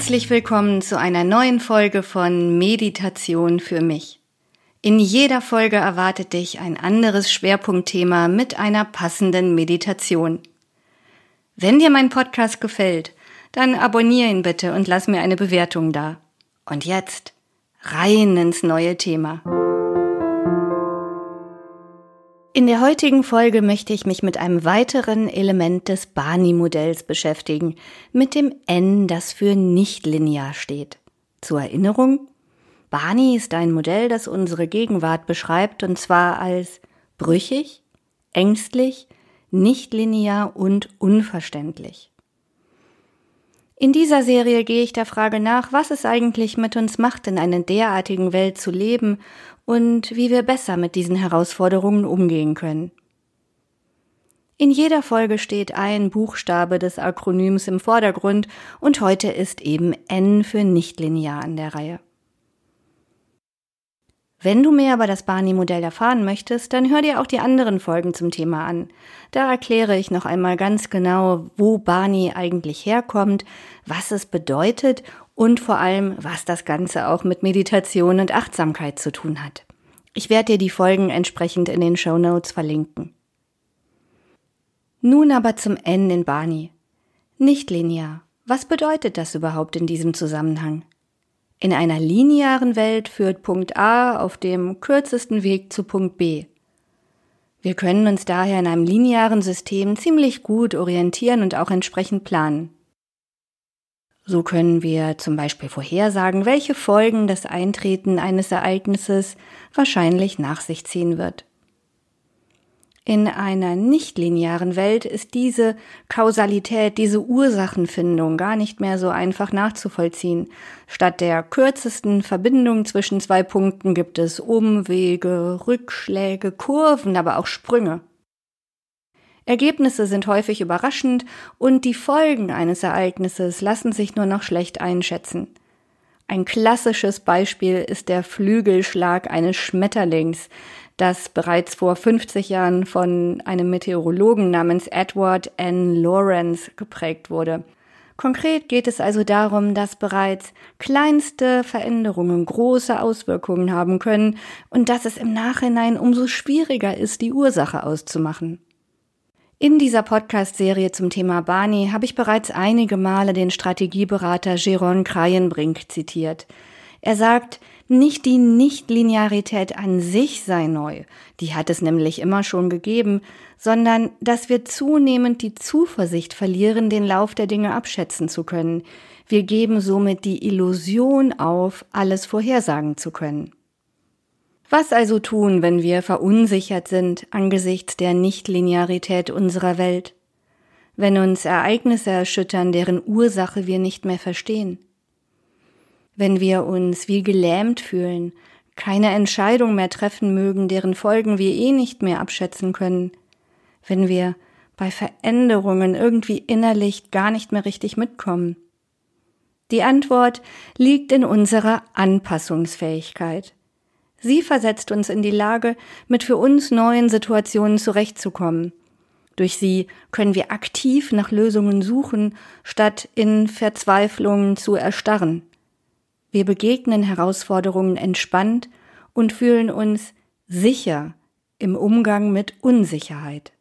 Herzlich willkommen zu einer neuen Folge von Meditation für mich. In jeder Folge erwartet dich ein anderes Schwerpunktthema mit einer passenden Meditation. Wenn dir mein Podcast gefällt, dann abonniere ihn bitte und lass mir eine Bewertung da. Und jetzt rein ins neue Thema. In der heutigen Folge möchte ich mich mit einem weiteren Element des Barney-Modells beschäftigen, mit dem N, das für nicht linear steht. Zur Erinnerung, Barney ist ein Modell, das unsere Gegenwart beschreibt, und zwar als brüchig, ängstlich, nicht linear und unverständlich. In dieser Serie gehe ich der Frage nach, was es eigentlich mit uns macht, in einer derartigen Welt zu leben und wie wir besser mit diesen Herausforderungen umgehen können. In jeder Folge steht ein Buchstabe des Akronyms im Vordergrund und heute ist eben N für nichtlinear an der Reihe. Wenn du mehr über das Barney-Modell erfahren möchtest, dann hör dir auch die anderen Folgen zum Thema an. Da erkläre ich noch einmal ganz genau, wo Barney eigentlich herkommt, was es bedeutet und vor allem, was das Ganze auch mit Meditation und Achtsamkeit zu tun hat. Ich werde dir die Folgen entsprechend in den Show Notes verlinken. Nun aber zum N in Barney. Nicht linear. Was bedeutet das überhaupt in diesem Zusammenhang? In einer linearen Welt führt Punkt A auf dem kürzesten Weg zu Punkt B. Wir können uns daher in einem linearen System ziemlich gut orientieren und auch entsprechend planen. So können wir zum Beispiel vorhersagen, welche Folgen das Eintreten eines Ereignisses wahrscheinlich nach sich ziehen wird. In einer nichtlinearen Welt ist diese Kausalität, diese Ursachenfindung gar nicht mehr so einfach nachzuvollziehen. Statt der kürzesten Verbindung zwischen zwei Punkten gibt es Umwege, Rückschläge, Kurven, aber auch Sprünge. Ergebnisse sind häufig überraschend und die Folgen eines Ereignisses lassen sich nur noch schlecht einschätzen. Ein klassisches Beispiel ist der Flügelschlag eines Schmetterlings, das bereits vor 50 Jahren von einem Meteorologen namens Edward N. Lawrence geprägt wurde. Konkret geht es also darum, dass bereits kleinste Veränderungen große Auswirkungen haben können und dass es im Nachhinein umso schwieriger ist, die Ursache auszumachen. In dieser Podcast-Serie zum Thema Barney habe ich bereits einige Male den Strategieberater Jeron Kreienbrink zitiert. Er sagt, nicht die Nichtlinearität an sich sei neu, die hat es nämlich immer schon gegeben, sondern dass wir zunehmend die Zuversicht verlieren, den Lauf der Dinge abschätzen zu können. Wir geben somit die Illusion auf, alles vorhersagen zu können. Was also tun, wenn wir verunsichert sind angesichts der Nichtlinearität unserer Welt? Wenn uns Ereignisse erschüttern, deren Ursache wir nicht mehr verstehen? wenn wir uns wie gelähmt fühlen, keine Entscheidung mehr treffen mögen, deren Folgen wir eh nicht mehr abschätzen können, wenn wir bei Veränderungen irgendwie innerlich gar nicht mehr richtig mitkommen? Die Antwort liegt in unserer Anpassungsfähigkeit. Sie versetzt uns in die Lage, mit für uns neuen Situationen zurechtzukommen. Durch sie können wir aktiv nach Lösungen suchen, statt in Verzweiflung zu erstarren. Wir begegnen Herausforderungen entspannt und fühlen uns sicher im Umgang mit Unsicherheit.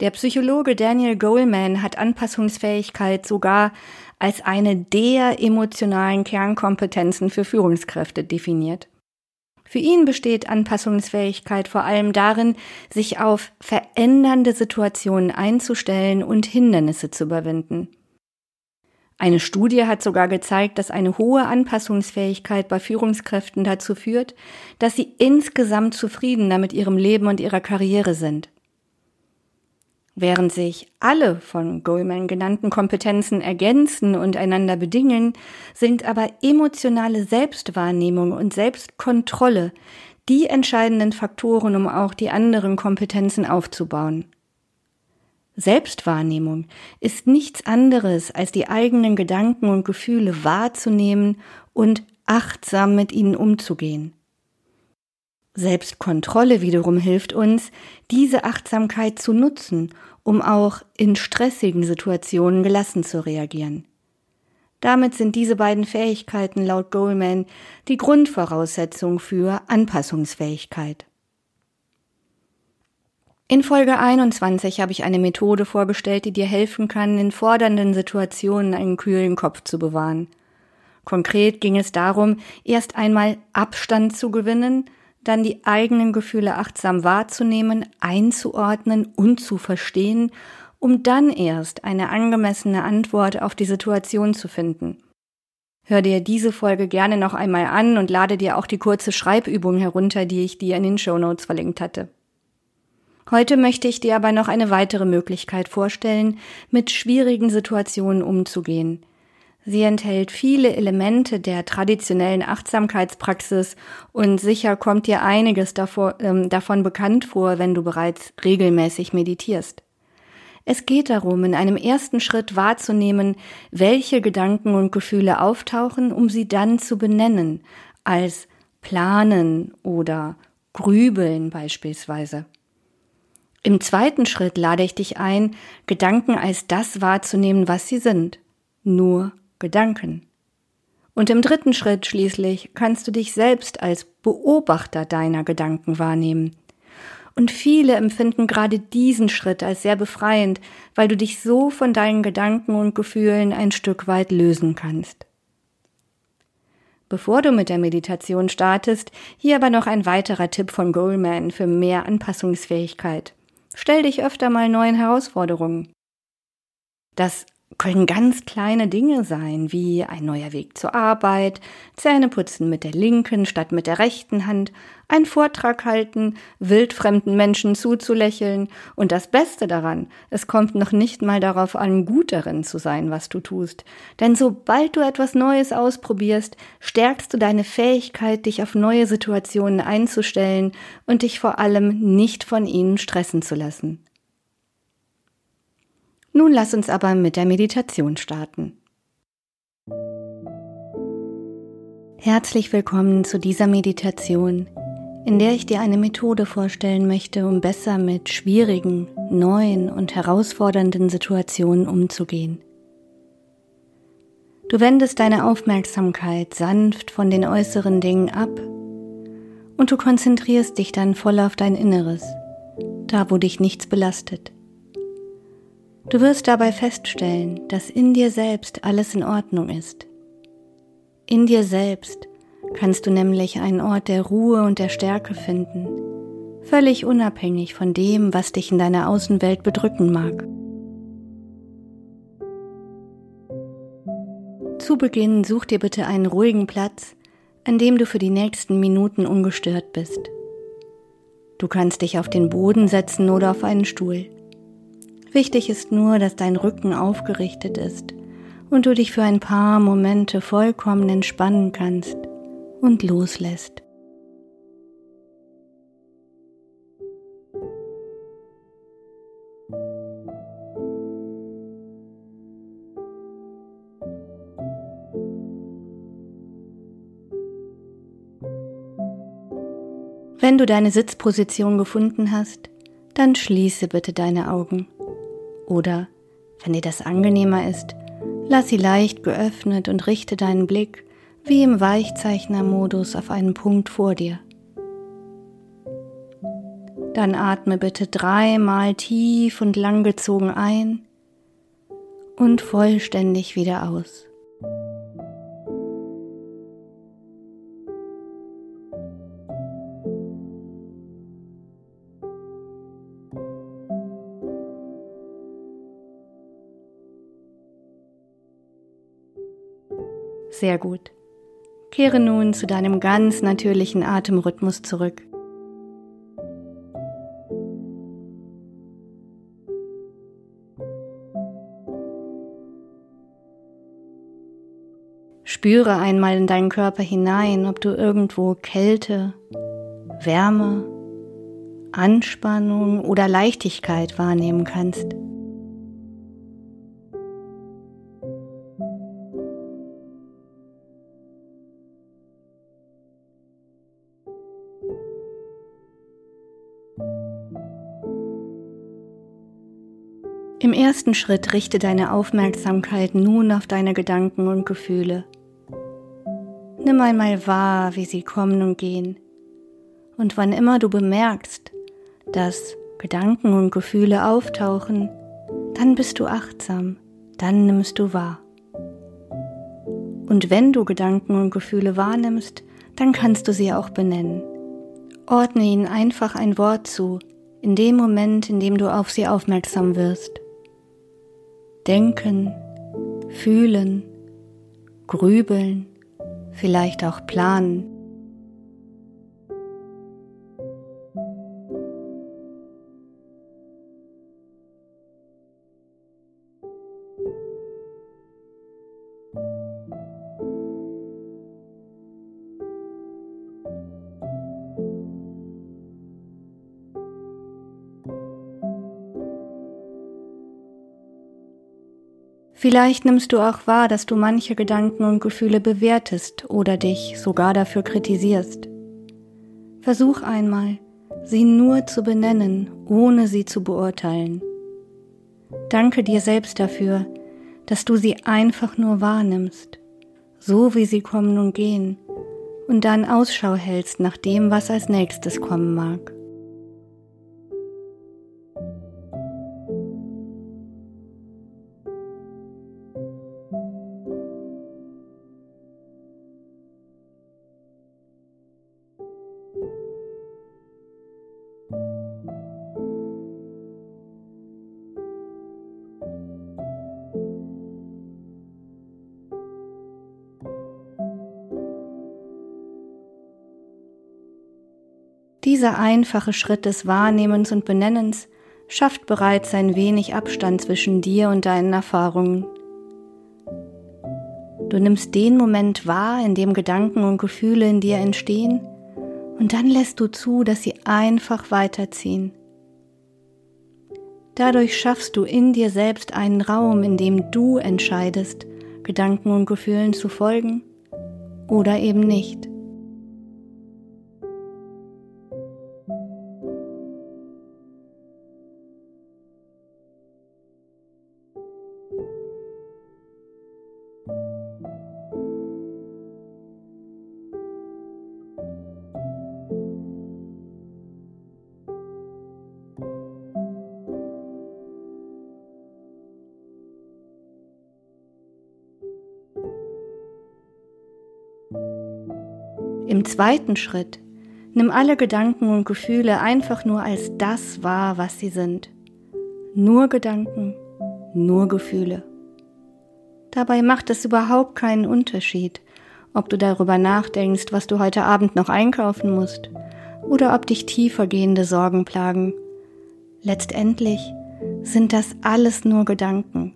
Der Psychologe Daniel Goleman hat Anpassungsfähigkeit sogar als eine der emotionalen Kernkompetenzen für Führungskräfte definiert. Für ihn besteht Anpassungsfähigkeit vor allem darin, sich auf verändernde Situationen einzustellen und Hindernisse zu überwinden. Eine Studie hat sogar gezeigt, dass eine hohe Anpassungsfähigkeit bei Führungskräften dazu führt, dass sie insgesamt zufriedener mit ihrem Leben und ihrer Karriere sind. Während sich alle von Goldman genannten Kompetenzen ergänzen und einander bedingen, sind aber emotionale Selbstwahrnehmung und Selbstkontrolle die entscheidenden Faktoren, um auch die anderen Kompetenzen aufzubauen. Selbstwahrnehmung ist nichts anderes, als die eigenen Gedanken und Gefühle wahrzunehmen und achtsam mit ihnen umzugehen. Selbstkontrolle wiederum hilft uns, diese Achtsamkeit zu nutzen, um auch in stressigen Situationen gelassen zu reagieren. Damit sind diese beiden Fähigkeiten laut Goldman die Grundvoraussetzung für Anpassungsfähigkeit. In Folge 21 habe ich eine Methode vorgestellt, die dir helfen kann, in fordernden Situationen einen kühlen Kopf zu bewahren. Konkret ging es darum, erst einmal Abstand zu gewinnen, dann die eigenen Gefühle achtsam wahrzunehmen, einzuordnen und zu verstehen um dann erst eine angemessene Antwort auf die Situation zu finden. Hör dir diese Folge gerne noch einmal an und lade dir auch die kurze Schreibübung herunter, die ich dir in den Show Notes verlinkt hatte. Heute möchte ich dir aber noch eine weitere Möglichkeit vorstellen, mit schwierigen Situationen umzugehen. Sie enthält viele Elemente der traditionellen Achtsamkeitspraxis und sicher kommt dir einiges davor, ähm, davon bekannt vor, wenn du bereits regelmäßig meditierst. Es geht darum, in einem ersten Schritt wahrzunehmen, welche Gedanken und Gefühle auftauchen, um sie dann zu benennen, als planen oder grübeln beispielsweise. Im zweiten Schritt lade ich dich ein, Gedanken als das wahrzunehmen, was sie sind, nur Gedanken. Und im dritten Schritt schließlich kannst du dich selbst als Beobachter deiner Gedanken wahrnehmen, und viele empfinden gerade diesen Schritt als sehr befreiend, weil du dich so von deinen Gedanken und Gefühlen ein Stück weit lösen kannst. Bevor du mit der Meditation startest, hier aber noch ein weiterer Tipp von Goldman für mehr Anpassungsfähigkeit. Stell dich öfter mal neuen Herausforderungen. Das können ganz kleine Dinge sein, wie ein neuer Weg zur Arbeit, Zähneputzen mit der linken statt mit der rechten Hand, ein Vortrag halten, wildfremden Menschen zuzulächeln und das Beste daran, es kommt noch nicht mal darauf an, gut darin zu sein, was du tust. Denn sobald du etwas Neues ausprobierst, stärkst du deine Fähigkeit, dich auf neue Situationen einzustellen und dich vor allem nicht von ihnen stressen zu lassen. Nun lass uns aber mit der Meditation starten. Herzlich willkommen zu dieser Meditation, in der ich dir eine Methode vorstellen möchte, um besser mit schwierigen, neuen und herausfordernden Situationen umzugehen. Du wendest deine Aufmerksamkeit sanft von den äußeren Dingen ab und du konzentrierst dich dann voll auf dein Inneres, da wo dich nichts belastet. Du wirst dabei feststellen, dass in dir selbst alles in Ordnung ist. In dir selbst kannst du nämlich einen Ort der Ruhe und der Stärke finden, völlig unabhängig von dem, was dich in deiner Außenwelt bedrücken mag. Zu Beginn such dir bitte einen ruhigen Platz, an dem du für die nächsten Minuten ungestört bist. Du kannst dich auf den Boden setzen oder auf einen Stuhl. Wichtig ist nur, dass dein Rücken aufgerichtet ist und du dich für ein paar Momente vollkommen entspannen kannst und loslässt. Wenn du deine Sitzposition gefunden hast, dann schließe bitte deine Augen. Oder, wenn dir das angenehmer ist, lass sie leicht geöffnet und richte deinen Blick wie im Weichzeichnermodus auf einen Punkt vor dir. Dann atme bitte dreimal tief und langgezogen ein und vollständig wieder aus. Sehr gut. Kehre nun zu deinem ganz natürlichen Atemrhythmus zurück. Spüre einmal in deinen Körper hinein, ob du irgendwo Kälte, Wärme, Anspannung oder Leichtigkeit wahrnehmen kannst. Ersten Schritt richte deine Aufmerksamkeit nun auf deine Gedanken und Gefühle. Nimm einmal wahr, wie sie kommen und gehen. Und wann immer du bemerkst, dass Gedanken und Gefühle auftauchen, dann bist du achtsam, dann nimmst du wahr. Und wenn du Gedanken und Gefühle wahrnimmst, dann kannst du sie auch benennen. Ordne ihnen einfach ein Wort zu, in dem Moment, in dem du auf sie aufmerksam wirst. Denken, fühlen, grübeln, vielleicht auch planen. Vielleicht nimmst du auch wahr, dass du manche Gedanken und Gefühle bewertest oder dich sogar dafür kritisierst. Versuch einmal, sie nur zu benennen, ohne sie zu beurteilen. Danke dir selbst dafür, dass du sie einfach nur wahrnimmst, so wie sie kommen und gehen, und dann Ausschau hältst nach dem, was als nächstes kommen mag. Dieser einfache Schritt des Wahrnehmens und Benennens schafft bereits ein wenig Abstand zwischen dir und deinen Erfahrungen. Du nimmst den Moment wahr, in dem Gedanken und Gefühle in dir entstehen, und dann lässt du zu, dass sie einfach weiterziehen. Dadurch schaffst du in dir selbst einen Raum, in dem du entscheidest, Gedanken und Gefühlen zu folgen oder eben nicht. Im zweiten Schritt nimm alle Gedanken und Gefühle einfach nur als das wahr, was sie sind. Nur Gedanken, nur Gefühle. Dabei macht es überhaupt keinen Unterschied, ob du darüber nachdenkst, was du heute Abend noch einkaufen musst, oder ob dich tiefergehende Sorgen plagen. Letztendlich sind das alles nur Gedanken.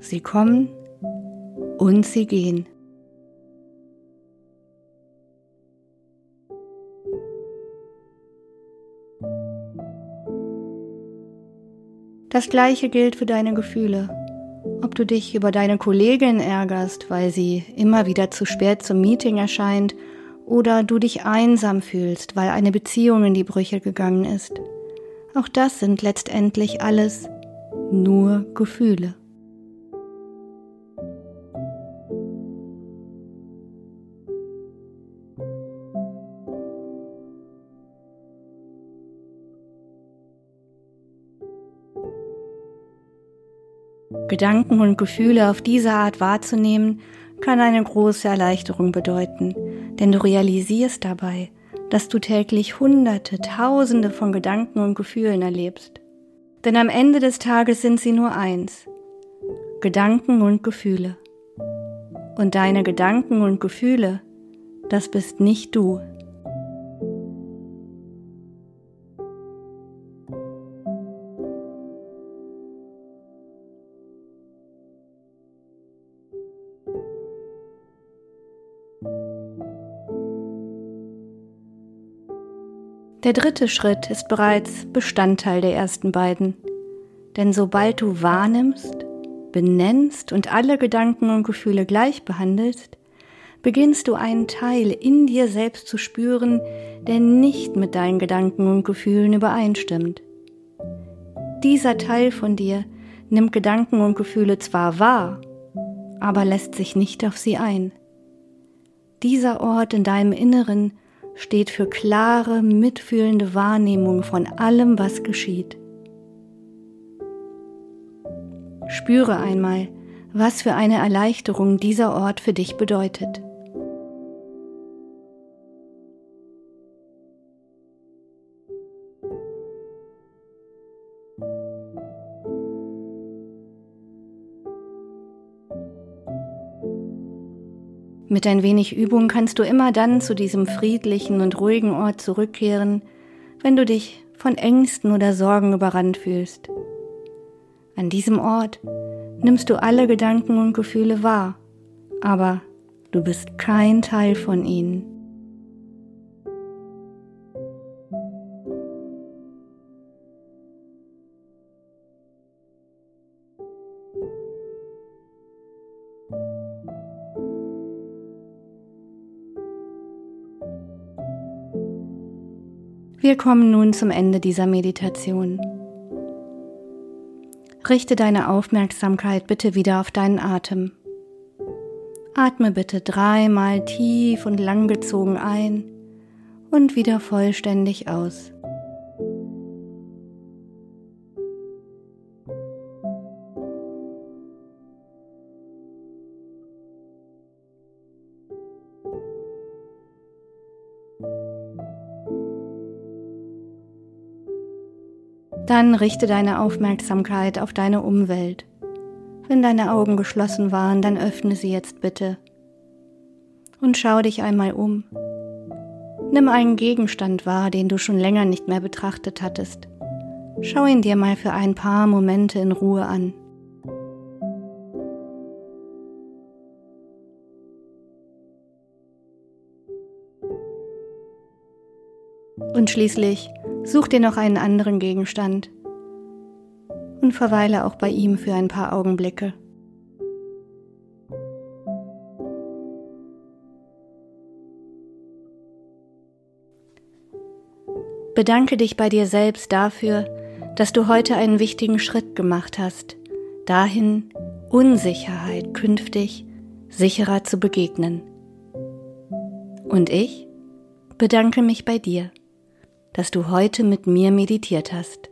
Sie kommen und sie gehen. Das gleiche gilt für deine Gefühle. Ob du dich über deine Kollegin ärgerst, weil sie immer wieder zu spät zum Meeting erscheint, oder du dich einsam fühlst, weil eine Beziehung in die Brüche gegangen ist. Auch das sind letztendlich alles nur Gefühle. Gedanken und Gefühle auf diese Art wahrzunehmen, kann eine große Erleichterung bedeuten, denn du realisierst dabei, dass du täglich Hunderte, Tausende von Gedanken und Gefühlen erlebst. Denn am Ende des Tages sind sie nur eins, Gedanken und Gefühle. Und deine Gedanken und Gefühle, das bist nicht du. Der dritte Schritt ist bereits Bestandteil der ersten beiden. Denn sobald du wahrnimmst, benennst und alle Gedanken und Gefühle gleich behandelst, beginnst du einen Teil in dir selbst zu spüren, der nicht mit deinen Gedanken und Gefühlen übereinstimmt. Dieser Teil von dir nimmt Gedanken und Gefühle zwar wahr, aber lässt sich nicht auf sie ein. Dieser Ort in deinem Inneren steht für klare, mitfühlende Wahrnehmung von allem, was geschieht. Spüre einmal, was für eine Erleichterung dieser Ort für dich bedeutet. Mit ein wenig Übung kannst du immer dann zu diesem friedlichen und ruhigen Ort zurückkehren, wenn du dich von Ängsten oder Sorgen überrannt fühlst. An diesem Ort nimmst du alle Gedanken und Gefühle wahr, aber du bist kein Teil von ihnen. Wir kommen nun zum Ende dieser Meditation. Richte deine Aufmerksamkeit bitte wieder auf deinen Atem. Atme bitte dreimal tief und langgezogen ein und wieder vollständig aus. Dann richte deine Aufmerksamkeit auf deine Umwelt. Wenn deine Augen geschlossen waren, dann öffne sie jetzt bitte. Und schau dich einmal um. Nimm einen Gegenstand wahr, den du schon länger nicht mehr betrachtet hattest. Schau ihn dir mal für ein paar Momente in Ruhe an. Und schließlich Such dir noch einen anderen Gegenstand und verweile auch bei ihm für ein paar Augenblicke. Bedanke dich bei dir selbst dafür, dass du heute einen wichtigen Schritt gemacht hast, dahin Unsicherheit künftig sicherer zu begegnen. Und ich bedanke mich bei dir dass du heute mit mir meditiert hast.